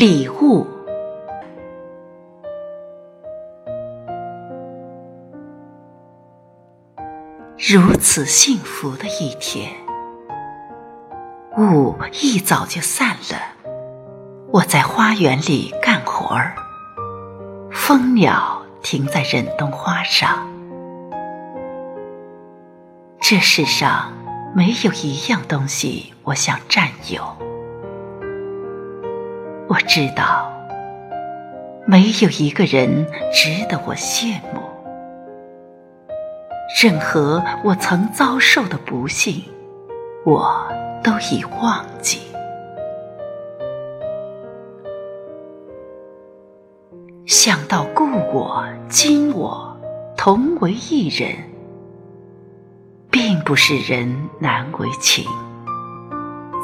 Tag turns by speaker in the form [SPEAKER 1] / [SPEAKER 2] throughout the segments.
[SPEAKER 1] 礼物，如此幸福的一天，雾一早就散了。我在花园里干活儿，蜂鸟停在忍冬花上。这世上没有一样东西我想占有。我知道，没有一个人值得我羡慕。任何我曾遭受的不幸，我都已忘记。想到故我、今我同为一人，并不是人难为情，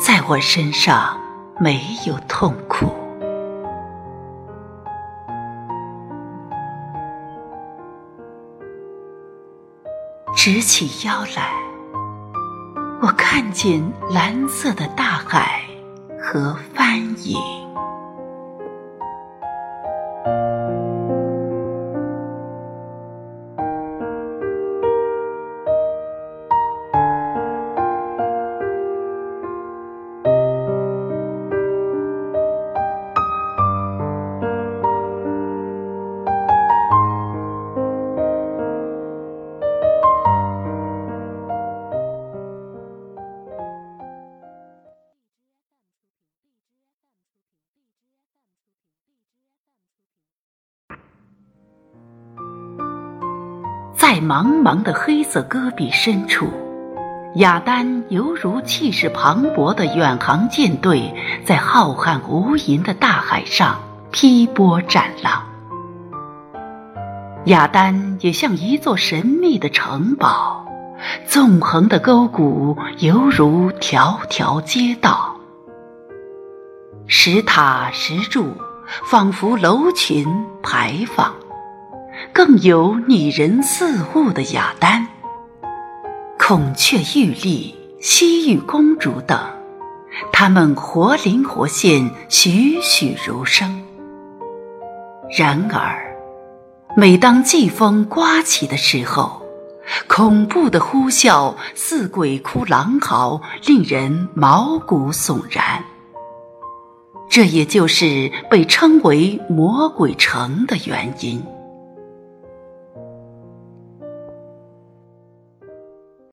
[SPEAKER 1] 在我身上。没有痛苦，直起腰来，我看见蓝色的大海和帆影。在茫茫的黑色戈壁深处，雅丹犹如气势磅礴的远航舰队，在浩瀚无垠的大海上劈波斩浪。雅丹也像一座神秘的城堡，纵横的沟谷犹如条条街道，石塔石柱仿佛楼群牌坊。更有拟人似物的雅丹、孔雀玉立、西域公主等，它们活灵活现，栩栩如生。然而，每当季风刮起的时候，恐怖的呼啸似鬼哭狼嚎，令人毛骨悚然。这也就是被称为“魔鬼城”的原因。